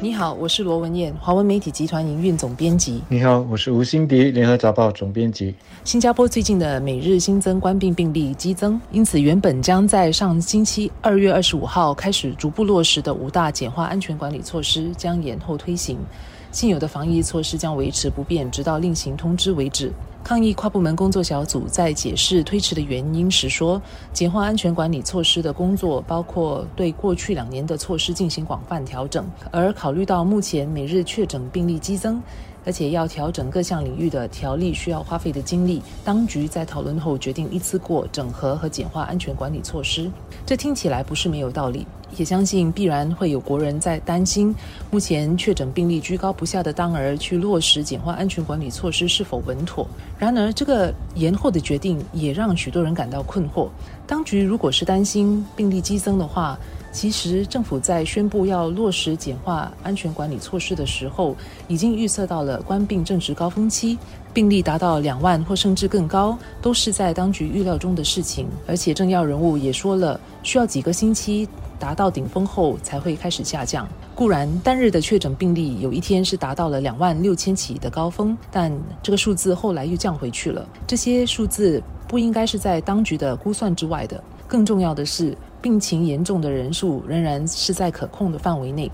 你好，我是罗文燕，华文媒体集团营运总编辑。你好，我是吴新迪，联合早报总编辑。新加坡最近的每日新增冠病病例激增，因此原本将在上星期二月二十五号开始逐步落实的五大简化安全管理措施将延后推行。现有的防疫措施将维持不变，直到另行通知为止。抗疫跨部门工作小组在解释推迟的原因时说，简化安全管理措施的工作包括对过去两年的措施进行广泛调整，而考虑到目前每日确诊病例激增。而且要调整各项领域的条例需要花费的精力，当局在讨论后决定一次过整合和简化安全管理措施。这听起来不是没有道理，也相信必然会有国人在担心，目前确诊病例居高不下的当儿去落实简化安全管理措施是否稳妥。然而，这个延后的决定也让许多人感到困惑。当局如果是担心病例激增的话，其实，政府在宣布要落实简化安全管理措施的时候，已经预测到了官病正值高峰期，病例达到两万或甚至更高，都是在当局预料中的事情。而且，政要人物也说了，需要几个星期达到顶峰后才会开始下降。固然，单日的确诊病例有一天是达到了两万六千起的高峰，但这个数字后来又降回去了。这些数字不应该是在当局的估算之外的。更重要的是。病情严重的人数仍然是在可控的范围内，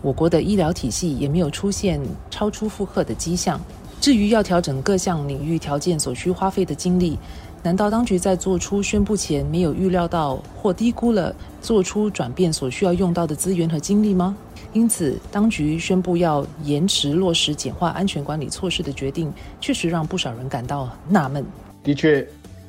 我国的医疗体系也没有出现超出负荷的迹象。至于要调整各项领域条件所需花费的精力，难道当局在做出宣布前没有预料到或低估了做出转变所需要用到的资源和精力吗？因此，当局宣布要延迟落实简化安全管理措施的决定，确实让不少人感到纳闷。的确。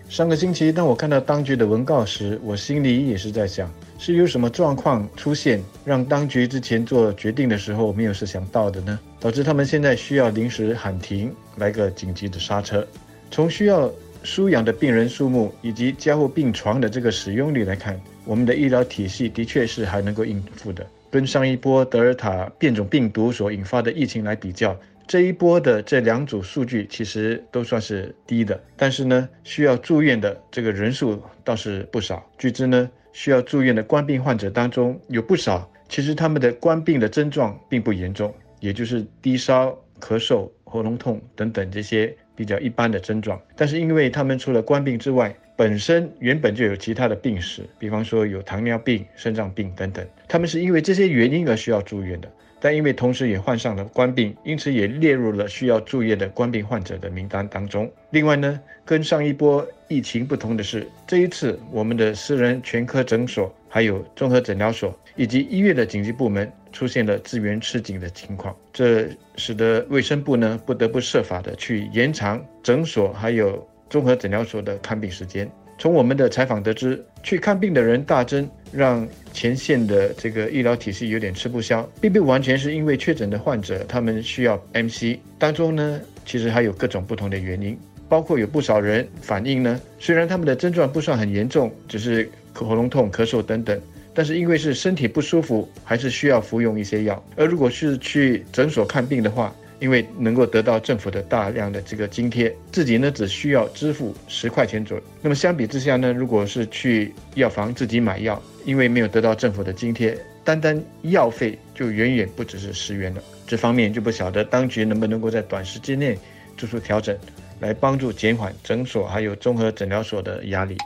上个星期，当我看到当局的文告时，我心里也是在想，是有什么状况出现，让当局之前做决定的时候没有设想到的呢？导致他们现在需要临时喊停，来个紧急的刹车。从需要输氧的病人数目以及加护病床的这个使用率来看，我们的医疗体系的确是还能够应付的。跟上一波德尔塔变种病毒所引发的疫情来比较。这一波的这两组数据其实都算是低的，但是呢，需要住院的这个人数倒是不少。据知呢，需要住院的冠病患者当中有不少，其实他们的冠病的症状并不严重，也就是低烧、咳嗽、喉咙痛等等这些比较一般的症状。但是因为他们除了冠病之外，本身原本就有其他的病史，比方说有糖尿病、肾脏病等等，他们是因为这些原因而需要住院的。但因为同时也患上了冠病，因此也列入了需要住院的冠病患者的名单当中。另外呢，跟上一波疫情不同的是，这一次我们的私人全科诊所、还有综合诊疗所以及医院的紧急部门出现了资源吃紧的情况，这使得卫生部呢不得不设法的去延长诊所还有综合诊疗所的看病时间。从我们的采访得知，去看病的人大增，让前线的这个医疗体系有点吃不消，并不完全是因为确诊的患者他们需要 MC，当中呢其实还有各种不同的原因，包括有不少人反映呢，虽然他们的症状不算很严重，只是喉咙痛、咳嗽等等，但是因为是身体不舒服，还是需要服用一些药。而如果是去诊所看病的话，因为能够得到政府的大量的这个津贴，自己呢只需要支付十块钱左右。那么相比之下呢，如果是去药房自己买药，因为没有得到政府的津贴，单单药费就远远不只是十元了。这方面就不晓得当局能不能够在短时间内做出调整，来帮助减缓诊所还有综合诊疗所的压力。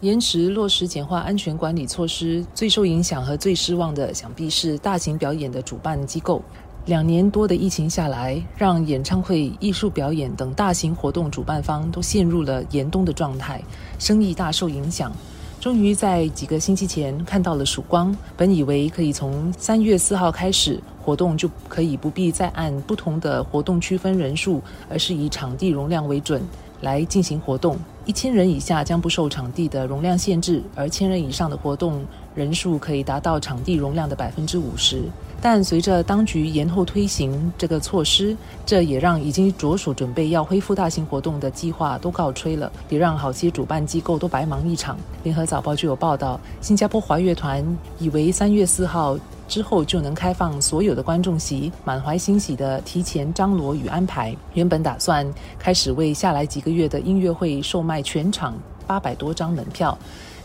延迟落实简化安全管理措施，最受影响和最失望的，想必是大型表演的主办机构。两年多的疫情下来，让演唱会、艺术表演等大型活动主办方都陷入了严冬的状态，生意大受影响。终于在几个星期前看到了曙光，本以为可以从三月四号开始，活动就可以不必再按不同的活动区分人数，而是以场地容量为准来进行活动。一千人以下将不受场地的容量限制，而千人以上的活动人数可以达到场地容量的百分之五十。但随着当局延后推行这个措施，这也让已经着手准备要恢复大型活动的计划都告吹了，也让好些主办机构都白忙一场。联合早报就有报道，新加坡华乐团以为三月四号之后就能开放所有的观众席，满怀欣喜地提前张罗与安排，原本打算开始为下来几个月的音乐会售卖全场八百多张门票，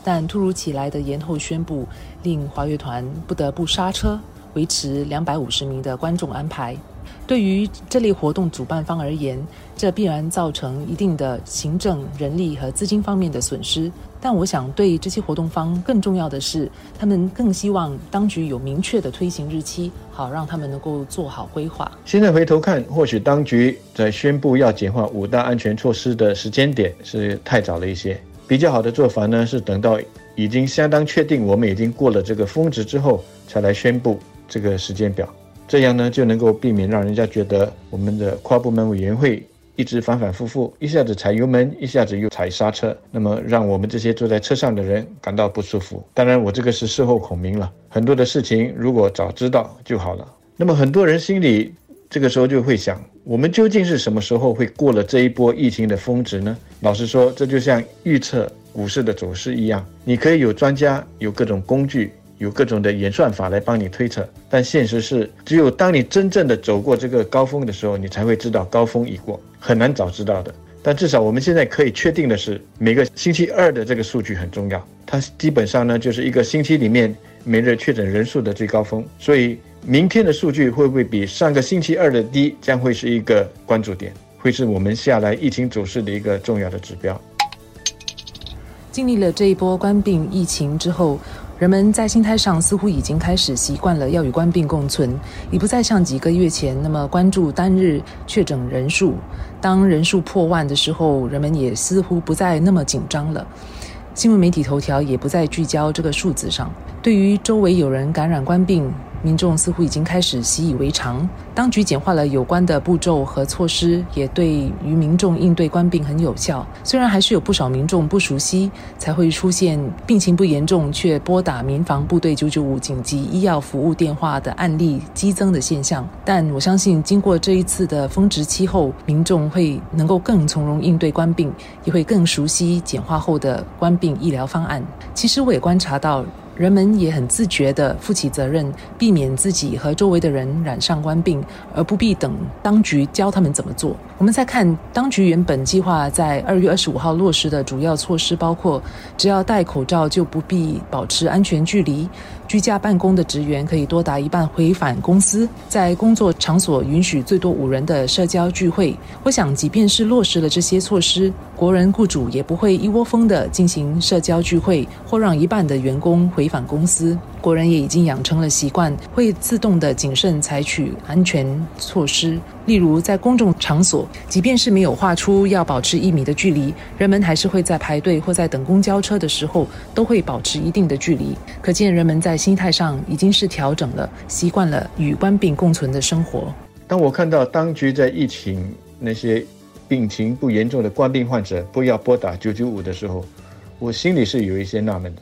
但突如其来的延后宣布，令华乐团不得不刹车。维持两百五十名的观众安排。对于这类活动主办方而言，这必然造成一定的行政、人力和资金方面的损失。但我想，对这些活动方更重要的是，他们更希望当局有明确的推行日期，好让他们能够做好规划。现在回头看，或许当局在宣布要简化五大安全措施的时间点是太早了一些。比较好的做法呢，是等到已经相当确定我们已经过了这个峰值之后，才来宣布这个时间表。这样呢，就能够避免让人家觉得我们的跨部门委员会。一直反反复复，一下子踩油门，一下子又踩刹车，那么让我们这些坐在车上的人感到不舒服。当然，我这个是事后孔明了，很多的事情如果早知道就好了。那么很多人心里这个时候就会想，我们究竟是什么时候会过了这一波疫情的峰值呢？老实说，这就像预测股市的走势一样，你可以有专家，有各种工具。有各种的演算法来帮你推测，但现实是，只有当你真正的走过这个高峰的时候，你才会知道高峰已过，很难早知道的。但至少我们现在可以确定的是，每个星期二的这个数据很重要，它基本上呢就是一个星期里面每日确诊人数的最高峰。所以明天的数据会不会比上个星期二的低，将会是一个关注点，会是我们下来疫情走势的一个重要的指标。经历了这一波关闭疫情之后。人们在心态上似乎已经开始习惯了要与官病共存，已不再像几个月前那么关注单日确诊人数。当人数破万的时候，人们也似乎不再那么紧张了。新闻媒体头条也不再聚焦这个数字上。对于周围有人感染官病，民众似乎已经开始习以为常，当局简化了有关的步骤和措施，也对于民众应对官病很有效。虽然还是有不少民众不熟悉，才会出现病情不严重却拨打民防部队九九五紧急医药服务电话的案例激增的现象，但我相信经过这一次的峰值期后，民众会能够更从容应对官病，也会更熟悉简化后的官病医疗方案。其实我也观察到。人们也很自觉地负起责任，避免自己和周围的人染上官病，而不必等当局教他们怎么做。我们再看，当局原本计划在二月二十五号落实的主要措施，包括只要戴口罩就不必保持安全距离。居家办公的职员可以多达一半回返公司，在工作场所允许最多五人的社交聚会。我想，即便是落实了这些措施，国人雇主也不会一窝蜂的进行社交聚会，或让一半的员工回违反公司。国人也已经养成了习惯，会自动的谨慎采取安全措施。例如，在公众场所，即便是没有画出要保持一米的距离，人们还是会在排队或在等公交车的时候，都会保持一定的距离。可见，人们在心态上已经是调整了，习惯了与官病共存的生活。当我看到当局在疫情那些病情不严重的官病患者不要拨打九九五的时候，我心里是有一些纳闷的。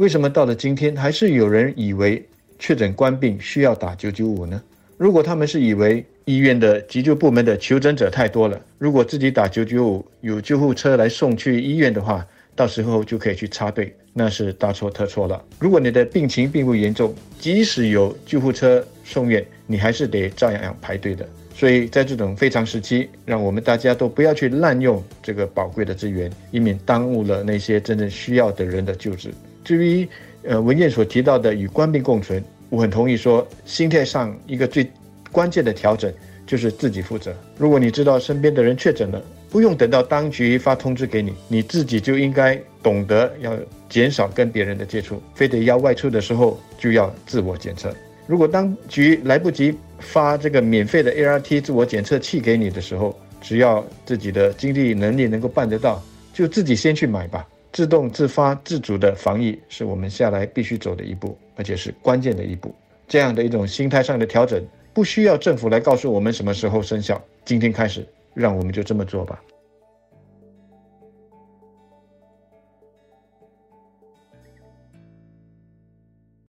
为什么到了今天，还是有人以为确诊官病需要打九九五呢？如果他们是以为医院的急救部门的求诊者太多了，如果自己打九九五，有救护车来送去医院的话，到时候就可以去插队，那是大错特错了。如果你的病情并不严重，即使有救护车送院，你还是得照样排队的。所以在这种非常时期，让我们大家都不要去滥用这个宝贵的资源，以免耽误了那些真正需要的人的救治。至于呃文件所提到的与官兵共存，我很同意说，心态上一个最关键的调整就是自己负责。如果你知道身边的人确诊了，不用等到当局发通知给你，你自己就应该懂得要减少跟别人的接触，非得要外出的时候就要自我检测。如果当局来不及发这个免费的 ART 自我检测器给你的时候，只要自己的经济能力能够办得到，就自己先去买吧。自动自发自主的防疫是我们下来必须走的一步，而且是关键的一步。这样的一种心态上的调整，不需要政府来告诉我们什么时候生效。今天开始，让我们就这么做吧。